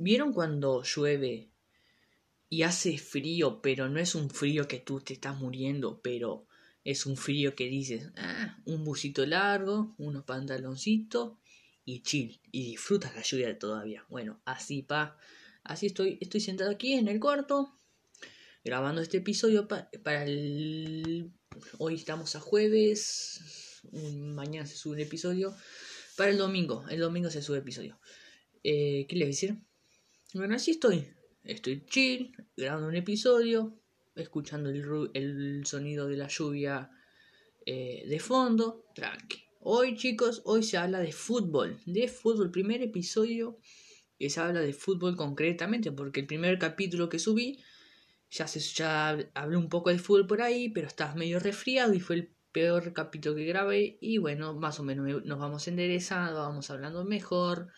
¿Vieron cuando llueve y hace frío, pero no es un frío que tú te estás muriendo, pero es un frío que dices, ah, un busito largo, unos pantaloncitos y chill, y disfrutas la lluvia todavía. Bueno, así pa, así estoy, estoy sentado aquí en el cuarto, grabando este episodio para el... Hoy estamos a jueves, mañana se sube un episodio, para el domingo, el domingo se sube episodio. Eh, ¿Qué les voy a decir? Bueno, así estoy, estoy chill, grabando un episodio, escuchando el, el sonido de la lluvia eh, de fondo, tranqui. Hoy chicos, hoy se habla de fútbol, de fútbol, primer episodio que se habla de fútbol concretamente, porque el primer capítulo que subí ya se ya hablé un poco de fútbol por ahí, pero estaba medio resfriado y fue el peor capítulo que grabé. Y bueno, más o menos nos vamos enderezando, vamos hablando mejor,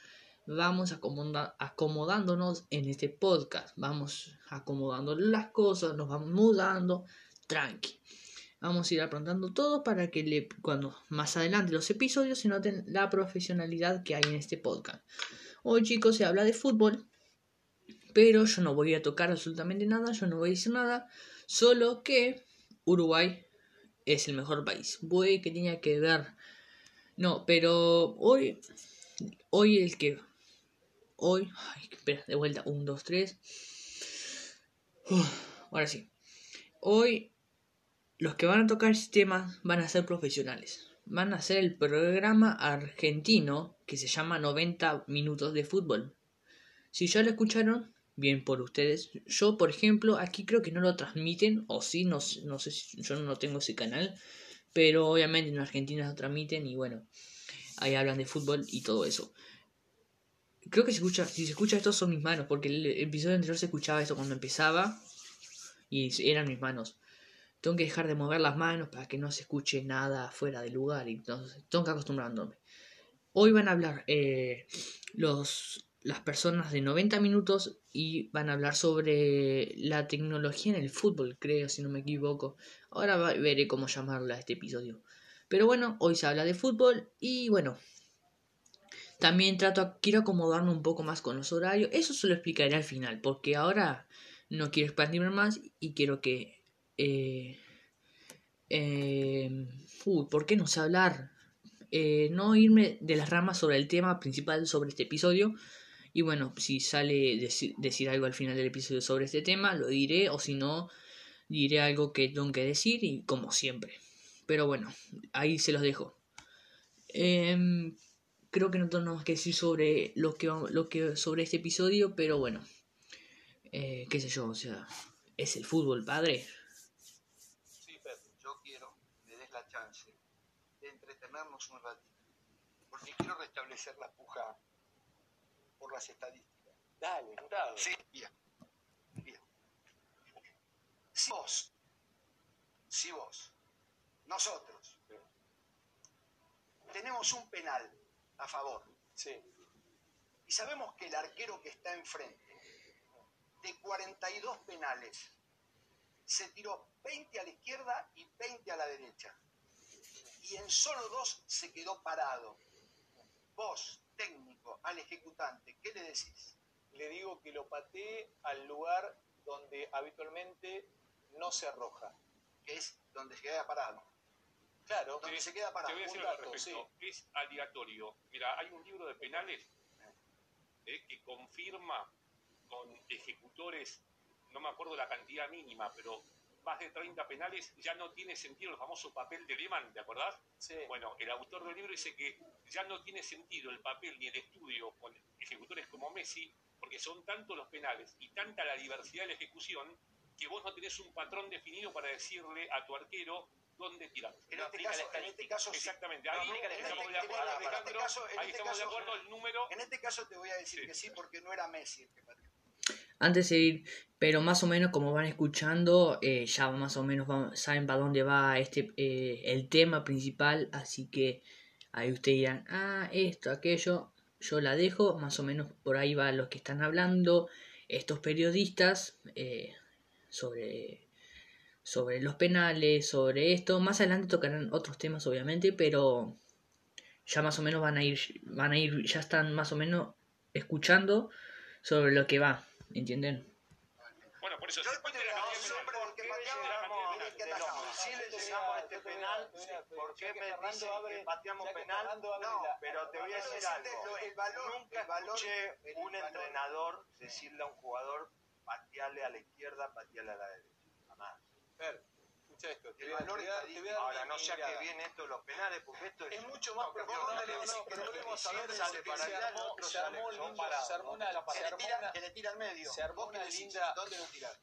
vamos acomodándonos en este podcast, vamos acomodando las cosas, nos vamos mudando, tranqui. Vamos a ir aprontando todo para que le, cuando más adelante los episodios se noten la profesionalidad que hay en este podcast. Hoy chicos se habla de fútbol, pero yo no voy a tocar absolutamente nada, yo no voy a decir nada, solo que Uruguay es el mejor país. Voy que tenía que ver. No, pero hoy, hoy el que, hoy, espera, de vuelta, un, dos, tres. ahora sí. Hoy los que van a tocar este tema van a ser profesionales. Van a hacer el programa argentino que se llama 90 minutos de fútbol. Si ya lo escucharon, bien por ustedes. Yo, por ejemplo, aquí creo que no lo transmiten, o sí, no, no sé si yo no tengo ese canal, pero obviamente en Argentina lo transmiten y bueno, ahí hablan de fútbol y todo eso. Creo que se escucha, si se escucha esto son mis manos, porque el episodio anterior se escuchaba esto cuando empezaba y eran mis manos. Tengo que dejar de mover las manos para que no se escuche nada fuera de lugar y entonces tengo que acostumbrándome. Hoy van a hablar eh, los las personas de 90 minutos y van a hablar sobre la tecnología en el fútbol, creo, si no me equivoco. Ahora veré cómo llamarla este episodio. Pero bueno, hoy se habla de fútbol y bueno, también trato, quiero acomodarme un poco más con los horarios. Eso se lo explicaré al final, porque ahora no quiero expandirme más y quiero que... Eh, eh, uy, ¿por qué no sé hablar? Eh, no irme de las ramas sobre el tema principal sobre este episodio, y bueno, si sale decir, algo al final del episodio sobre este tema, lo diré, o si no, diré algo que tengo que decir, y como siempre. Pero bueno, ahí se los dejo. Em, creo que no tengo más que decir sobre lo que, lo que sobre este episodio, pero bueno, eh, qué sé yo, o sea, es el fútbol, padre. Sí, Pedro, yo quiero que me des la chance de entretenernos un ratito, porque quiero restablecer la puja por las estadísticas. Dale, jurado. Sí, bien. Bien. Si vos, si vos, nosotros, tenemos un penal a favor. Sí. Y sabemos que el arquero que está enfrente, de 42 penales, se tiró 20 a la izquierda y 20 a la derecha. Y en solo dos se quedó parado. Vos, técnico, al ejecutante, ¿qué le decís? Le digo que lo patee al lugar donde habitualmente no se arroja. Que es donde se queda parado. Claro. Donde se queda parado. Te voy a decir algo respecto. Es aleatorio. Mira, hay un libro de penales eh, que confirma con ejecutores, no me acuerdo la cantidad mínima, pero más de 30 penales, ya no tiene sentido el famoso papel de Lehmann, ¿te acordás? Sí. Bueno, el autor del libro dice que ya no tiene sentido el papel ni el estudio con ejecutores como Messi, porque son tantos los penales y tanta la diversidad de la ejecución que vos no tenés un patrón definido para decirle a tu arquero dónde tirar. En, este, caso, en este caso, Exactamente, ahí estamos de acuerdo, ahí estamos de acuerdo, el número... En este caso te voy a decir que sí, porque no era Messi el que antes de ir, pero más o menos como van escuchando, eh, ya más o menos saben para dónde va este eh, el tema principal, así que ahí ustedes dirán, ah, esto, aquello, yo la dejo, más o menos por ahí va los que están hablando, estos periodistas, eh, sobre, sobre los penales, sobre esto, más adelante tocarán otros temas obviamente, pero ya más o menos van a ir, van a ir, ya están más o menos escuchando sobre lo que va, ¿entienden? Bueno, por eso, ¿por qué este penal, ¿por qué me dice que pateamos penal? No, pero te voy a decir algo. El valor, Nunca el valor, escuché el un valor- entrenador decirle a un jugador patearle a la izquierda, patearle a la derecha. Jamás. Fer, escucha esto. El a- valor a- a dar Ahora, no sea que viene esto de los penales, porque esto es, Es mucho más profundo. no No, no, pero saber decís, si sale para allá, se armó se armó una, ¿dónde está se que le tira, al medio. se armó ¿Vos qué una linda- ¿Dónde lo tirás?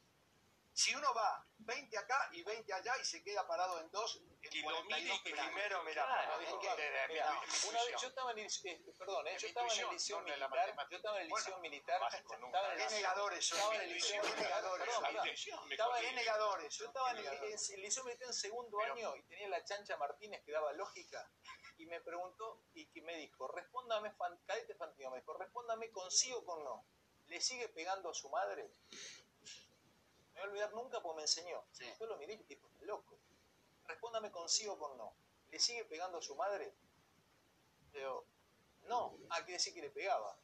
Si uno va 20 acá y 20 allá y se queda parado en dos, en Y lo y 42 que penales. primero, mirá, Claro, que- de- una vez yo estaba en el, eh, perdón, eh, yo estaba en el liceo no la militar, yo estaba en el liceo Bueno, militar, estaba en el negadores estaba en el liceo negadores Estaba en negadores Yo estaba en el, negadores. en el liceo militar en segundo año y tenía la chancha Martínez que daba lógica y me preguntó y que me dijo, respóndame, fan, cadete Fantino, me dijo, respóndame con sí o con no. ¿Le sigue pegando a su madre? No voy a olvidar nunca porque me enseñó. Sí. Yo lo miré y tipo, loco. Respóndame con sí o con no. ¿Le sigue pegando a su madre? Le digo, no. Ah, quiere decir que le pegaba.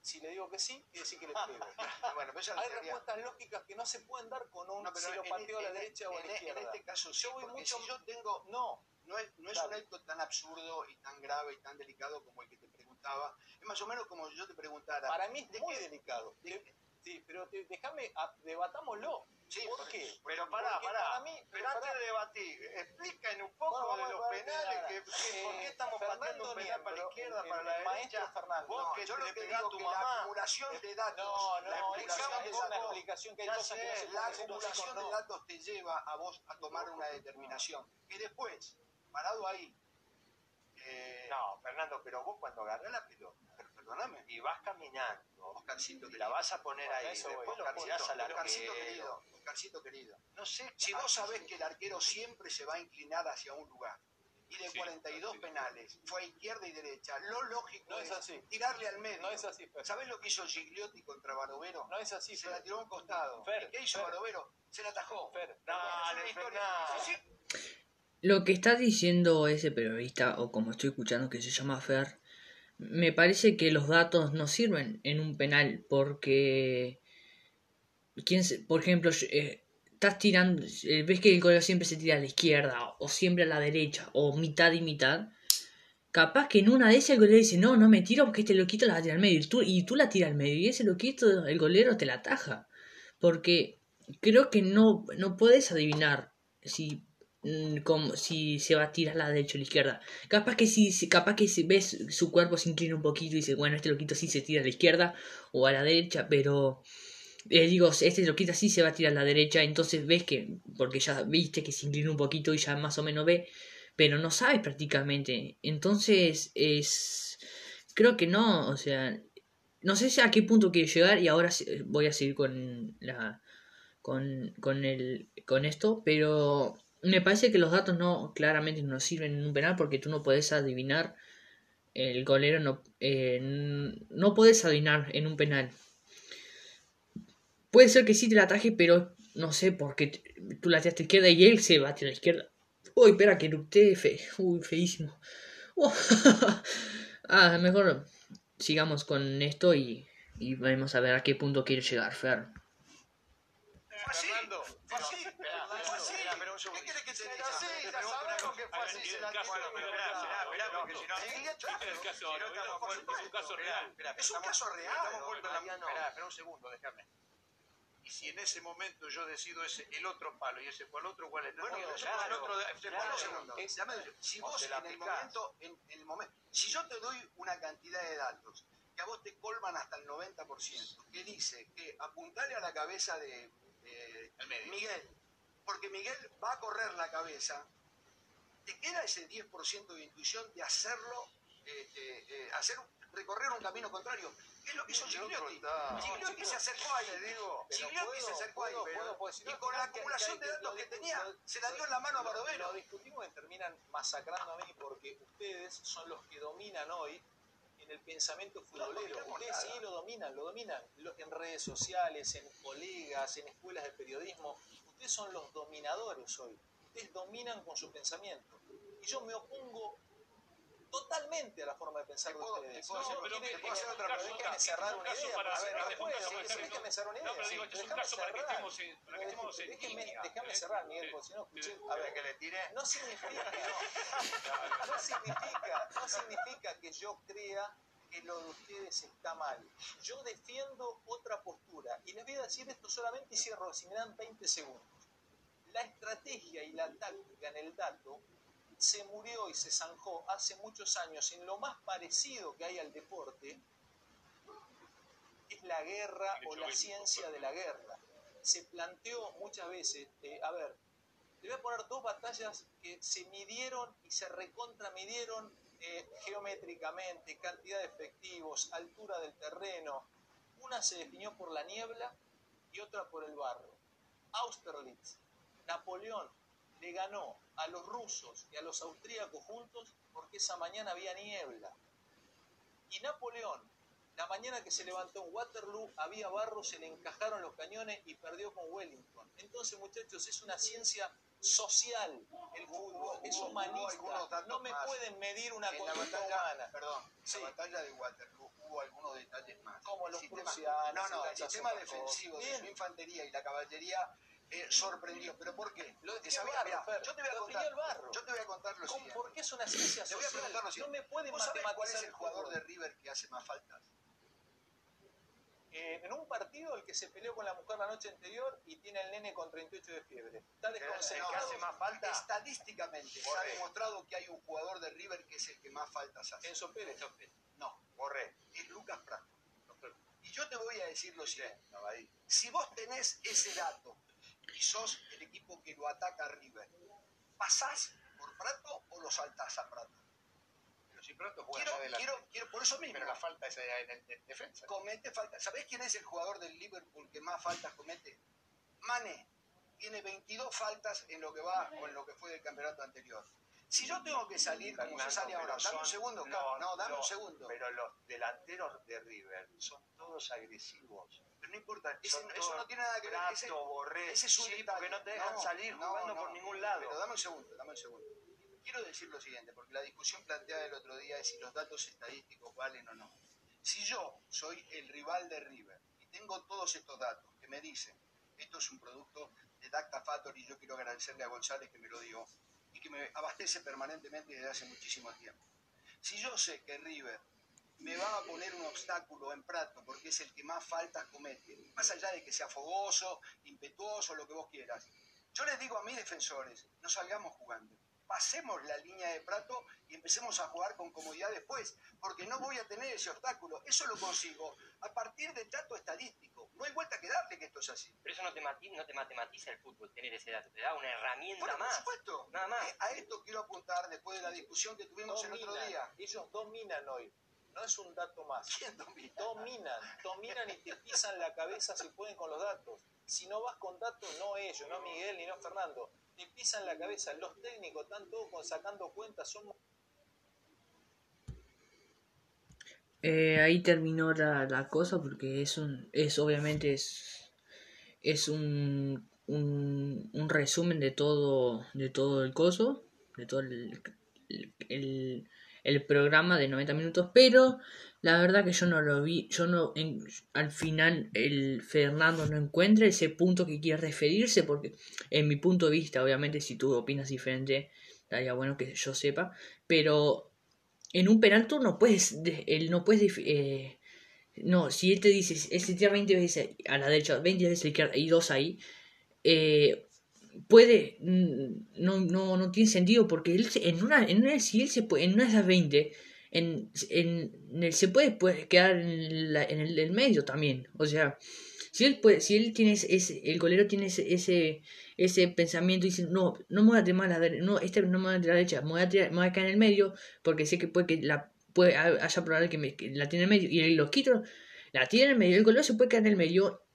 Si le digo que sí, quiere decir que le pego. Bueno, pero Hay respuestas lógicas que no se pueden dar con un No, pero si lo en pateo a la derecha o a en la este- izquierda. En este caso, sí, Yo voy mucho- si yo tengo No, no es, no es un acto tan absurdo y tan grave y tan delicado como el que te preguntaba. Es más o menos como si yo te preguntara. para mí es ¿de muy qué- delicado. de- Sí, pero te- déjame, debatámoslo. Sí, ¿Por qué? Pero pará, pará. para mí- pero pará. antes de debatir, expliquen un poco de los penales, que, que por qué Eh, estamos pateando un penal para la izquierda, el- para el la maestro derecha. Fernando. Vos No, que yo le lo que pegás a digo tu que mamá. la acumulación de datos, No, La no, de datos- explicación que hay cosas que no sé, la acumulación de datos te lleva a vos a tomar una determinación. Que después, parado ahí, eh, No, Fernando, pero vos cuando agarrás la pelota perdóname, y vas caminando, Oscarcito querido. la vas a poner Bueno, ahí, eso voy. después lo Oscarcito, al Oscarcito querido, Oscarcito querido. No sé, Si vos sabés que el arquero siempre se va a inclinar hacia un lugar y de Sí, 42 sí. penales fue a izquierda y derecha, lo lógico No es, es así. tirarle al medio. No es así, Fer. ¿Sabés lo que hizo Gigliotti contra Barovero? No es así, se la tiró a un costado. Fer, ¿Y qué hizo. Barovero? Se la atajó. Fer, Dale, sí. Lo que está diciendo ese periodista, o como estoy escuchando que se llama Fer, me parece que los datos no sirven en un penal porque... ¿quién se- por ejemplo, eh, estás tirando, eh, ves que el golero siempre se tira a la izquierda o siempre a la derecha o mitad y mitad. Capaz que en una de esas el golero dice, no, no me tiro porque este loquito la va a tirar al medio y tú, y tú la tiras al medio y ese loquito, el golero te la ataja. Porque creo que no, no puedes adivinar si como si se va a tirar la derecha o la izquierda. Capaz que si, capaz que si ves su cuerpo se inclina un poquito y dices, bueno, este loquito sí se tira a la izquierda o a la derecha, pero eh, digo, este loquito sí se va a tirar a la derecha, entonces ves que, porque ya viste que se inclina un poquito y ya más o menos ve, pero no sabes prácticamente. Entonces es, creo que no, o sea, no sé a qué punto quiere llegar y ahora voy a seguir con la con, con el con esto, pero me parece que los datos no claramente no sirven en un penal porque tú no puedes adivinar el golero no eh, no puedes adivinar en un penal. Puede ser que sí te la ataje, pero no sé por qué t- tú la tiraste a izquierda y él se bate a la izquierda. Uy, espera que eructé fe. Uy, feísimo. Uh, ah, mejor sigamos con esto y, y vamos a ver a qué punto quiere llegar Fer. Fue así. Fernando, Fue así. Así. ¿Qué querés que te Pero sí, ya sabemos que fue así, se la porque si no... Es el caso, no no, es un caso real. Es un caso real. Estamos vueltos a la... Mariano. Espera, espera un segundo, déjame. Y si en ese momento yo decido ese, el otro palo y ese fue el otro, ¿cuál es? Bueno, Bueno, eso claro, el otro, claro. segundo. Es- si vos en el momento, en, en el momento, si yo te doy una cantidad de datos que a vos te colman hasta el 90%, que dice que apuntale a la cabeza de, medio. Miguel, porque Miguel va a correr la cabeza, te queda ese 10% de intuición de hacerlo, este, eh, hacer recorrer un camino contrario. ¿Qué es lo que hizo Gigliotti? Gigliotti se acercó ahí, Gigliotti se acercó ahí, y con la que- acumulación que de datos que tenía, se la dio en la mano a Barovero. Lo discutimos y terminan masacrando a mí porque ustedes son los que dominan hoy en el pensamiento futbolero. Ustedes sí lo dominan, lo dominan en redes sociales, en colegas, en escuelas de periodismo. Ustedes son los dominadores hoy. Ustedes dominan con su pensamiento. Y yo me opongo totalmente a la forma de pensar de ustedes. No, hacer- pero déjenme cerrar una idea. A ver, para- sí, déjenme cerrar una idea. No, pero digo, es un caso para que cerrar. estemos en, línea, déjame ¿eh? cerrar, Miguel, Eh, porque si no escuché. eh, A ver, que le tiré. no significa, no, no significa, no significa que yo crea que lo de ustedes está mal. Yo defiendo otra postura. Y les voy a decir esto solamente y cierro, si me dan 20 segundos. La estrategia y la táctica en el dato se murió y se zanjó hace muchos años en lo más parecido que hay al deporte, es la guerra o la ciencia de la guerra. Se planteó muchas veces, eh, a ver, te voy a poner dos batallas que se midieron y se recontramidieron eh, geométricamente, cantidad de efectivos, altura del terreno. Una se definió por la niebla y otra por el barro. Austerlitz, Napoleón le ganó a los rusos y a los austríacos juntos porque esa mañana había niebla. Y Napoleón, la mañana que se levantó en Waterloo, había barro, se le encajaron los cañones y perdió con Wellington. Entonces, muchachos, es una ciencia social el fútbol, es humanista. No me pueden medir una conducta batalla, humana. perdón, Sí. la batalla de Waterloo hubo algunos detalles más. Como los sistema- No, no, el sistema defensivo de su infantería y la caballería eh, sorprendió. ¿Pero por qué? Lo barro, Fer, yo te voy a contar, el barro. yo te voy a contar lo ¿Cómo- siguiente. ¿Por qué es una ciencia Te voy a social? preguntar lo No siguiente. me pueden ¿Vos sabés cuál es el jugador de River que hace más faltas? Eh, en un partido el que se peleó con la mujer la noche anterior y tiene el nene con 38 de fiebre. Está desconcentrado. hace más falta. Estadísticamente se ha demostrado que hay un jugador de River que es el que más faltas hace. Enzo Pérez. No, Borré. es Lucas Prato. Y yo te voy a decir lo siguiente. Si vos tenés ese dato y sos el equipo que lo ataca a River, ¿pasás por Prato o lo saltás a Prato? Pero si pronto juega Quiero, quiero, quiero, por eso mismo. Pero la falta es allá en, el- en defensa. comete falta. ¿Sabés quién es el jugador del Liverpool que más faltas comete? Mane. Tiene 22 faltas en lo que va o en lo que fue del campeonato anterior. Si yo tengo que salir como se sale ahora, dame un segundo, no, no, dame no, un segundo. Pero los delanteros de River son todos agresivos. Pero no importa, ese- eso no tiene nada que ver. Prato, Ese, Borré, ese es un sí, porque no te dejan No, salir jugando no, por ningún lado. Pero dame un segundo, dame un segundo. Quiero decir lo siguiente, porque la discusión planteada el otro día es si los datos estadísticos valen o no. Si yo soy el rival de River y tengo todos estos datos que me dicen, esto es un producto de Dacta Factory y yo quiero agradecerle a González que me lo dio y que me abastece permanentemente desde hace muchísimo tiempo. Si yo sé que River me va a poner un obstáculo en Prato porque es el que más faltas comete, más allá de que sea fogoso, impetuoso, lo que vos quieras. Yo les digo a mis defensores, no salgamos jugando. Pasemos la línea de Prato y empecemos a jugar con comodidad después, porque no voy a tener ese obstáculo. Eso lo consigo a partir del dato estadístico. No hay vuelta que darle que esto es así. Pero eso no te, mati- no te matematiza el fútbol, tener ese dato. Te da una herramienta Bueno, por más. supuesto. Nada más. Eh, A esto quiero apuntar después de la discusión que tuvimos el otro día. Ellos dominan hoy. No es un dato más. Dominan, dominan y te pisan la cabeza si pueden con los datos. Si no vas con datos, no ellos, no Miguel ni no Fernando. Te pisan la cabeza. Los técnicos están todos con, sacando cuentas. Son Eh, ahí terminó la, la cosa porque es un es obviamente es es un, un, un resumen de todo de todo el coso de todo el, el, el programa de 90 minutos pero la verdad que yo no lo vi yo no en- al final el Fernando no encuentra ese punto que quiere referirse porque en mi punto de vista obviamente si tú opinas diferente estaría bueno que yo sepa pero en un penal tú no puedes, de- él no puedes, eh, no, si él te dice, él se tira 20 veces a la derecha, 20 veces izquierda y dos ahí, eh, puede, mm, no, no, no tiene sentido porque él, en una, en una, si él se puede, en una de esas 20, en, en, en el, se puede, puede quedar en, la- en el, el medio también, o sea, si él puede, si él tiene ese, el golero tiene ese, ese, ese pensamiento y dice, no, no me voy a tirar la derecha, no, este no me voy a la derecha, me voy a, tirar- me en el medio porque sé que puede que la puede ha- haya probable que, me, la tiene en el medio y los quito, la tiene en el medio, el golero se puede caer en el medio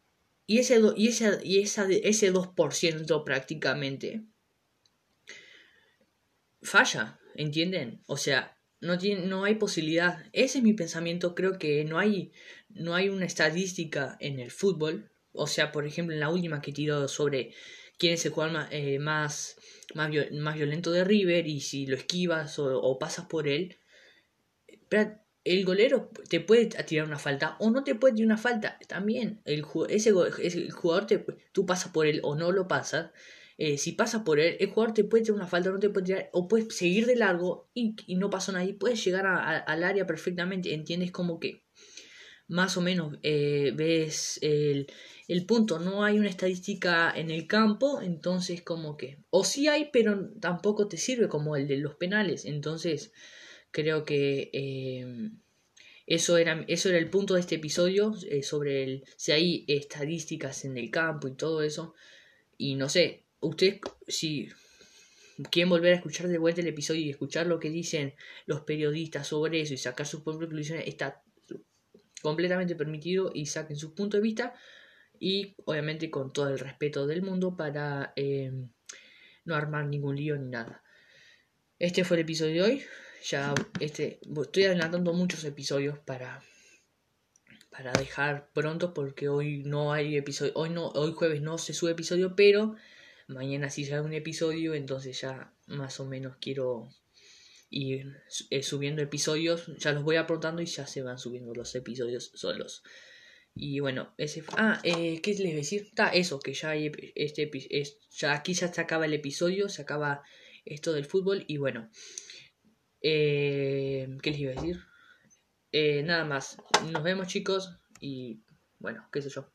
y ese y esa y esa ese 2% prácticamente falla, ¿entienden? O sea, no tiene no hay posibilidad. Ese es mi pensamiento, creo que no hay no hay una estadística en el fútbol, o sea, por ejemplo, en la última que tiró sobre quién es el jugador más, eh, más, más, viol- más violento de River y si lo esquivas o, o pasas por él, pero el golero te puede tirar una falta o no te puede tirar una falta. También, el, ese, el jugador, te, tú pasas por él o no lo pasas. Eh, si pasas por él, el jugador te puede tirar una falta o no te puede tirar, o puedes seguir de largo y, no pasó nada. Y puedes llegar al área perfectamente. ¿Entiendes? Como que más o menos eh, ves el, el punto. No hay una estadística en el campo, entonces como que... O sí hay, pero tampoco te sirve como el de los penales. Entonces creo que... Eh, eso era, eso era el punto de este episodio, eh, sobre el, si hay estadísticas en el campo y todo eso. Y no sé, ustedes si quieren volver a escuchar de vuelta el episodio y escuchar lo que dicen los periodistas sobre eso y sacar sus propias conclusiones, está completamente permitido y saquen su punto de vista y obviamente con todo el respeto del mundo para em, no armar ningún lío ni nada. Este fue el episodio de hoy. Ya este, estoy adelantando muchos episodios para para dejar pronto porque hoy no hay episodio, hoy no hoy jueves no se sube episodio, pero mañana sí hay un episodio, entonces ya más o menos quiero ir eh, subiendo episodios, ya los voy apuntando y ya se van subiendo los episodios solos. Y bueno, ese Ah, eh, ¿qué les voy a decir? Está eso, que ya hay este ya aquí ya se acaba el episodio, se acaba esto del fútbol y bueno. Eh, ¿Qué les iba a decir? Eh, nada más. Nos vemos chicos y bueno, qué sé yo.